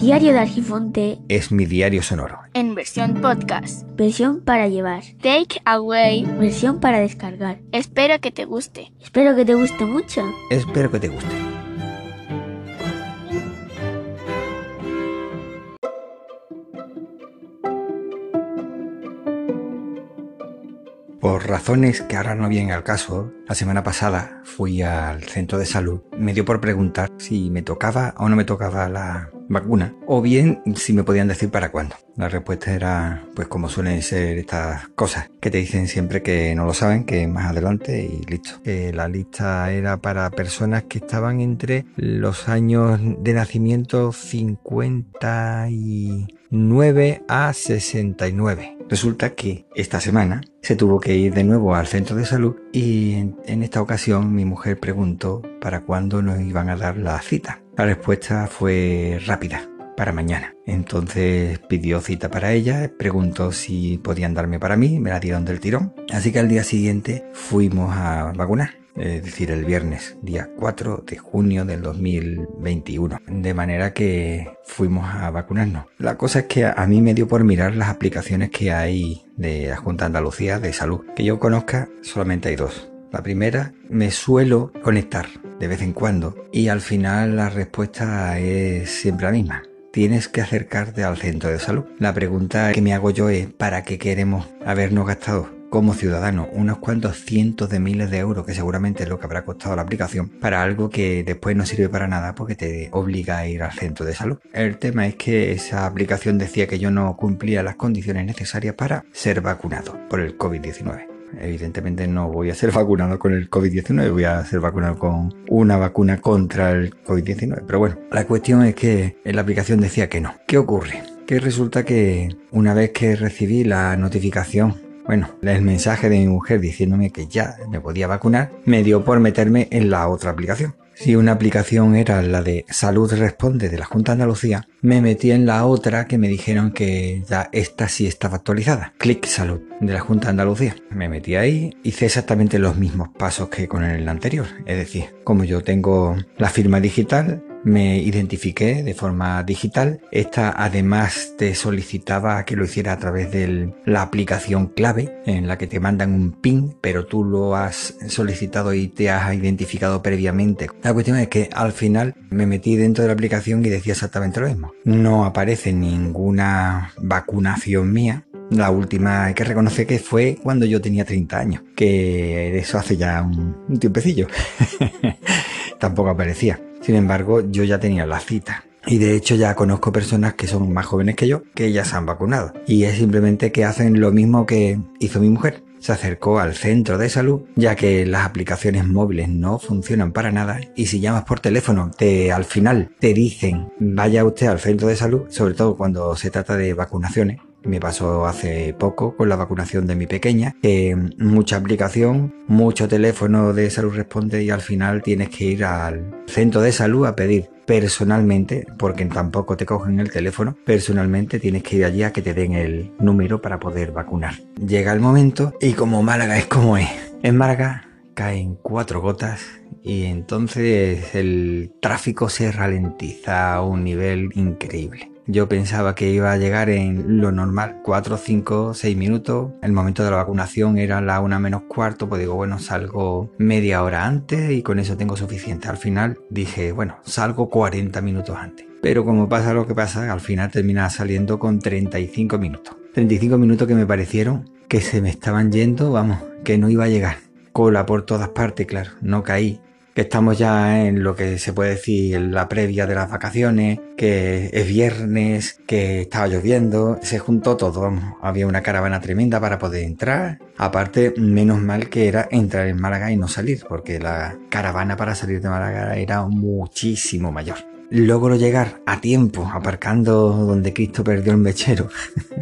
Diario de Argifonte es mi diario sonoro. En versión podcast. Versión para llevar. Take away. Versión para descargar. Espero que te guste. Espero que te guste mucho. Espero que te guste. Por razones que ahora no vienen al caso, la semana pasada fui al centro de salud. Me dio por preguntar si me tocaba o no me tocaba la vacuna, o bien si me podían decir para cuándo. La respuesta era, pues como suelen ser estas cosas, que te dicen siempre que no lo saben, que más adelante y listo. la lista era para personas que estaban entre los años de nacimiento 59 a 69. Resulta que esta semana se tuvo que ir de nuevo al centro de salud y en, en esta ocasión mi mujer preguntó para cuándo nos iban a dar la cita. La respuesta fue rápida, para mañana. Entonces pidió cita para ella, preguntó si podían darme para mí, me la dieron del tirón. Así que al día siguiente fuimos a vacunar. Es decir, el viernes, día 4 de junio del 2021. De manera que fuimos a vacunarnos. La cosa es que a mí me dio por mirar las aplicaciones que hay de la Junta Andalucía de Salud. Que yo conozca, solamente hay dos. La primera, me suelo conectar de vez en cuando y al final la respuesta es siempre la misma. Tienes que acercarte al centro de salud. La pregunta que me hago yo es, ¿para qué queremos habernos gastado como ciudadano unos cuantos cientos de miles de euros, que seguramente es lo que habrá costado la aplicación, para algo que después no sirve para nada porque te obliga a ir al centro de salud. El tema es que esa aplicación decía que yo no cumplía las condiciones necesarias para ser vacunado por el COVID-19. Evidentemente no voy a ser vacunado con el COVID-19, voy a ser vacunado con una vacuna contra el COVID-19. Pero bueno, la cuestión es que la aplicación decía que no. ¿Qué ocurre? Que resulta que una vez que recibí la notificación bueno, el mensaje de mi mujer diciéndome que ya me podía vacunar, me dio por meterme en la otra aplicación. Si una aplicación era la de Salud Responde de la Junta de Andalucía, me metí en la otra que me dijeron que ya esta sí estaba actualizada. Click Salud de la Junta de Andalucía. Me metí ahí, hice exactamente los mismos pasos que con el anterior. Es decir, como yo tengo la firma digital, me identifiqué de forma digital. Esta además te solicitaba que lo hiciera a través de la aplicación clave en la que te mandan un PIN, pero tú lo has solicitado y te has identificado previamente. La cuestión es que al final me metí dentro de la aplicación y decía exactamente lo mismo. No aparece ninguna vacunación mía, la última que reconocer que fue cuando yo tenía 30 años, que eso hace ya un, un tiempecillo. Tampoco aparecía. Sin embargo, yo ya tenía la cita. Y de hecho ya conozco personas que son más jóvenes que yo, que ya se han vacunado. Y es simplemente que hacen lo mismo que hizo mi mujer. Se acercó al centro de salud, ya que las aplicaciones móviles no funcionan para nada. Y si llamas por teléfono, te, al final te dicen vaya usted al centro de salud, sobre todo cuando se trata de vacunaciones, me pasó hace poco con la vacunación de mi pequeña, que mucha aplicación, mucho teléfono de salud responde y al final tienes que ir al centro de salud a pedir personalmente, porque tampoco te cogen el teléfono, personalmente tienes que ir allí a que te den el número para poder vacunar. Llega el momento y como Málaga es como es. En Málaga caen cuatro gotas y entonces el tráfico se ralentiza a un nivel increíble. Yo pensaba que iba a llegar en lo normal, 4, 5, 6 minutos. El momento de la vacunación era la una menos cuarto, pues digo, bueno, salgo media hora antes y con eso tengo suficiente. Al final dije, bueno, salgo 40 minutos antes. Pero como pasa lo que pasa, al final termina saliendo con 35 minutos. 35 minutos que me parecieron que se me estaban yendo, vamos, que no iba a llegar. Cola por todas partes, claro, no caí estamos ya en lo que se puede decir la previa de las vacaciones, que es viernes, que estaba lloviendo, se juntó todo, había una caravana tremenda para poder entrar, aparte menos mal que era entrar en Málaga y no salir, porque la caravana para salir de Málaga era muchísimo mayor. Logro llegar a tiempo, aparcando donde Cristo perdió el mechero.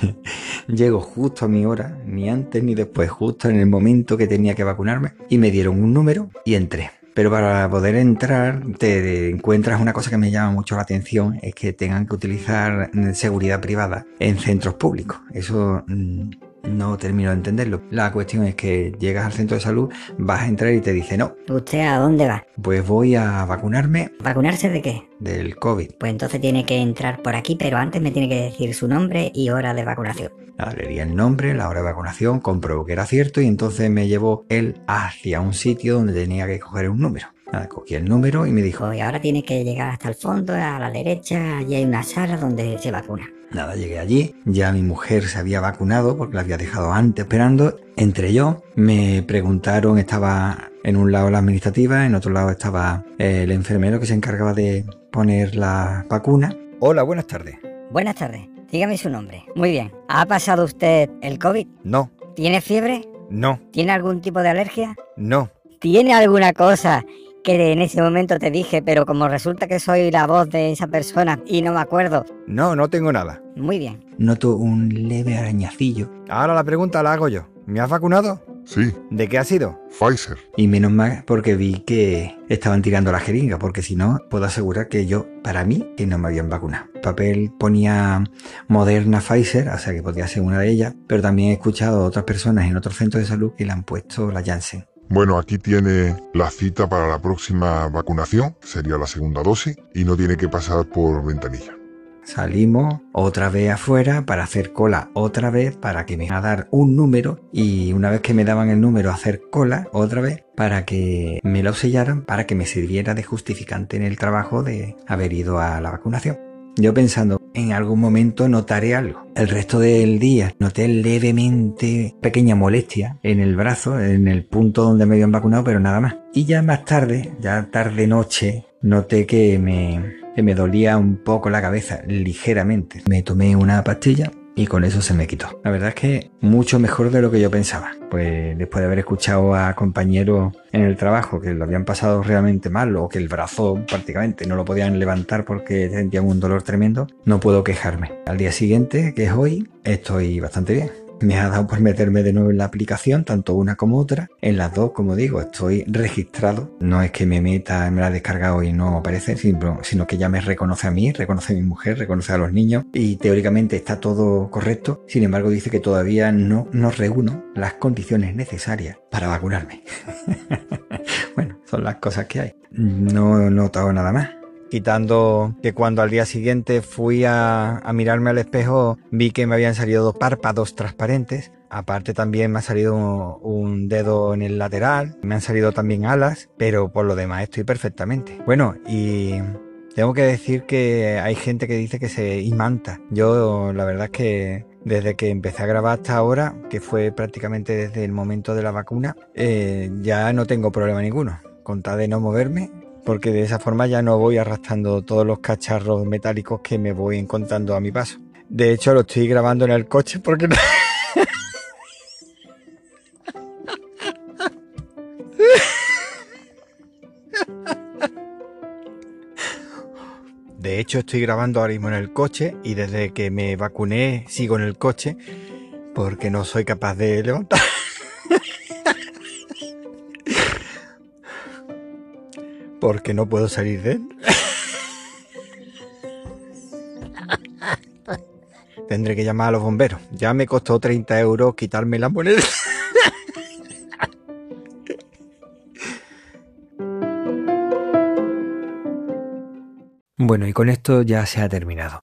Llego justo a mi hora, ni antes ni después, justo en el momento que tenía que vacunarme, y me dieron un número y entré. Pero para poder entrar te encuentras una cosa que me llama mucho la atención, es que tengan que utilizar seguridad privada en centros públicos. Eso mm, No termino de entenderlo. La cuestión es que llegas al centro de salud, vas a entrar y te dice, no, ¿Usted a dónde va? pues voy a vacunarme ¿Vacunarse de qué? del COVID. Pues entonces tiene que entrar por aquí, pero antes me tiene que decir su nombre y hora de vacunación. Nada, le di el nombre, la hora de vacunación, comprobó que era cierto y entonces me llevó él hacia un sitio donde tenía que coger un número. Nada, cogí el número y me dijo, Pues ahora tiene que llegar hasta el fondo, a la derecha, allí hay una sala donde se vacuna. Nada, llegué allí, ya mi mujer se había vacunado porque la había dejado antes esperando. Entré yo, me preguntaron, estaba en un lado la administrativa, en otro lado estaba eh, el enfermero que se encargaba de poner la vacuna. Hola, buenas tardes. Buenas tardes, dígame su nombre. Muy bien, ¿ha pasado usted el COVID? No, ¿Tiene fiebre? no, ¿Tiene algún tipo de alergia? no. ¿Tiene alguna cosa que en ese momento te dije, pero como resulta que soy la voz de esa persona y no me acuerdo? No, no tengo nada. Muy bien. Noto un leve arañacillo. Ahora la pregunta la hago yo. ¿Me has vacunado? Sí, ¿De qué ha sido? Pfizer. Y menos mal porque vi que estaban tirando la jeringa, porque si no, puedo asegurar que yo, para mí, que no me habían vacunado. El papel ponía Moderna Pfizer, o sea que podía ser una de ellas, pero también he escuchado a otras personas en otros centros de salud que le han puesto la Janssen. Bueno, aquí tiene la cita para la próxima vacunación, sería la segunda dosis, y no tiene que pasar por ventanilla. Salimos otra vez afuera para hacer cola otra vez para que me a dar un número y una vez que me daban el número hacer cola otra vez para que me lo sellaran para que me sirviera de justificante en el trabajo de haber ido a la vacunación. Yo pensando, en algún momento notaré algo. El resto del día noté levemente pequeña molestia en el brazo, en el punto donde me habían vacunado, pero nada más. Y ya más tarde, ya tarde noche, noté que me, me dolía un poco la cabeza, ligeramente. Me tomé una pastilla y con eso se me quitó. La verdad es que mucho mejor de lo que yo pensaba. Pues después de haber escuchado a compañeros en el trabajo que lo habían pasado realmente mal o que el brazo prácticamente no lo podían levantar porque sentían un dolor tremendo, no puedo quejarme. Al día siguiente, que es hoy, estoy bastante bien. Me ha dado por meterme de nuevo en la aplicación, tanto una como otra. En las dos, como digo, estoy registrado. No es que me meta, me la he descargado y no aparece, sino, sino que ya me reconoce a mí, reconoce a mi mujer, reconoce a los niños y teóricamente está todo correcto. Sin embargo, dice que todavía no, no reúno las condiciones necesarias para vacunarme. bueno, son las cosas que hay. No he notado nada más. Quitando que cuando al día siguiente fui a, a mirarme al espejo vi que me habían salido dos párpados transparentes. Aparte también me ha salido un dedo en el lateral, me han salido también alas, pero por lo demás estoy perfectamente. Bueno, y tengo que decir que hay gente que dice que se imanta. Yo la verdad es que desde que empecé a grabar hasta ahora, que fue prácticamente desde el momento de la vacuna, eh, ya no tengo problema ninguno. Con tal de no moverme, porque de esa forma ya no voy arrastrando todos los cacharros metálicos que me voy encontrando a mi paso. De hecho, lo estoy grabando en el coche porque no... De hecho, estoy grabando ahora mismo en el coche y desde que me vacuné sigo en el coche porque no soy capaz de levantar. Porque no puedo salir de él. Tendré que llamar a los bomberos. Ya me costó 30 euros quitarme la moneda. Bueno, y con esto ya se ha terminado.